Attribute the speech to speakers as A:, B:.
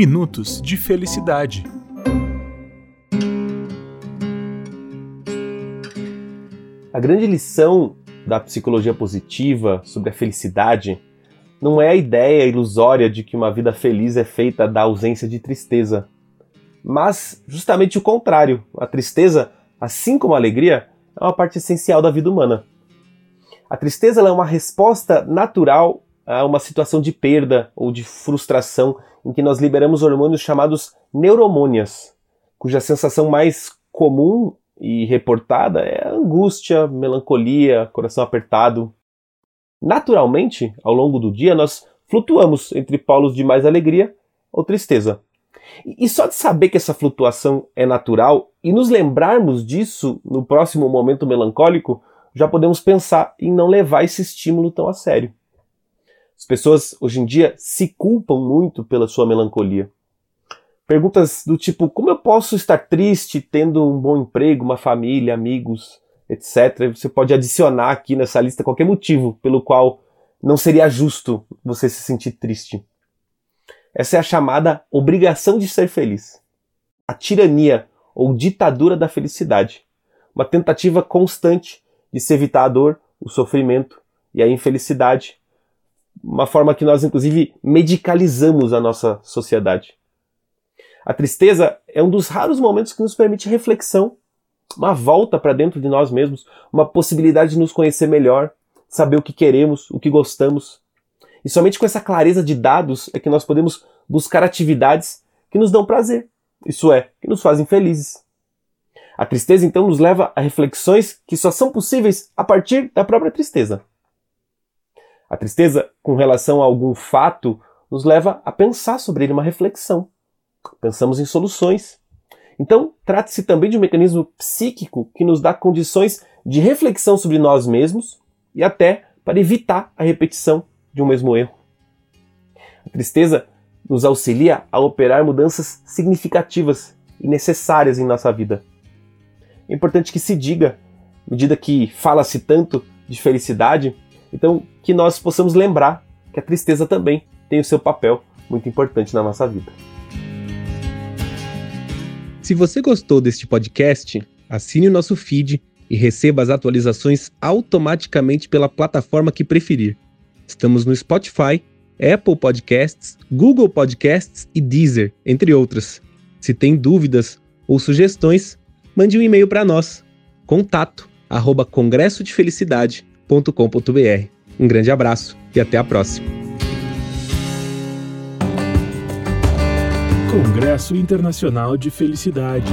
A: Minutos de Felicidade.
B: A grande lição da psicologia positiva sobre a felicidade não é a ideia ilusória de que uma vida feliz é feita da ausência de tristeza, mas justamente o contrário. A tristeza, assim como a alegria, é uma parte essencial da vida humana. A tristeza é uma resposta natural a uma situação de perda ou de frustração em que nós liberamos hormônios chamados neuromônias, cuja sensação mais comum e reportada é angústia, melancolia, coração apertado. Naturalmente, ao longo do dia, nós flutuamos entre polos de mais alegria ou tristeza. E só de saber que essa flutuação é natural e nos lembrarmos disso no próximo momento melancólico, já podemos pensar em não levar esse estímulo tão a sério. As pessoas hoje em dia se culpam muito pela sua melancolia. Perguntas do tipo: como eu posso estar triste tendo um bom emprego, uma família, amigos, etc. Você pode adicionar aqui nessa lista qualquer motivo pelo qual não seria justo você se sentir triste. Essa é a chamada obrigação de ser feliz. A tirania ou ditadura da felicidade. Uma tentativa constante de se evitar a dor, o sofrimento e a infelicidade uma forma que nós, inclusive, medicalizamos a nossa sociedade. A tristeza é um dos raros momentos que nos permite reflexão, uma volta para dentro de nós mesmos, uma possibilidade de nos conhecer melhor, saber o que queremos, o que gostamos. E somente com essa clareza de dados é que nós podemos buscar atividades que nos dão prazer, isso é, que nos fazem felizes. A tristeza então nos leva a reflexões que só são possíveis a partir da própria tristeza. A tristeza, com relação a algum fato, nos leva a pensar sobre ele, uma reflexão. Pensamos em soluções. Então, trata-se também de um mecanismo psíquico que nos dá condições de reflexão sobre nós mesmos e até para evitar a repetição de um mesmo erro. A tristeza nos auxilia a operar mudanças significativas e necessárias em nossa vida. É importante que se diga, à medida que fala-se tanto de felicidade, então, que nós possamos lembrar que a tristeza também tem o seu papel muito importante na nossa vida.
C: Se você gostou deste podcast, assine o nosso feed e receba as atualizações automaticamente pela plataforma que preferir. Estamos no Spotify, Apple Podcasts, Google Podcasts e Deezer, entre outras. Se tem dúvidas ou sugestões, mande um e-mail para nós. Contato arroba congressodefelicidade.com www.congresso.com.br. Um grande abraço e até a próxima.
A: Congresso Internacional de Felicidade.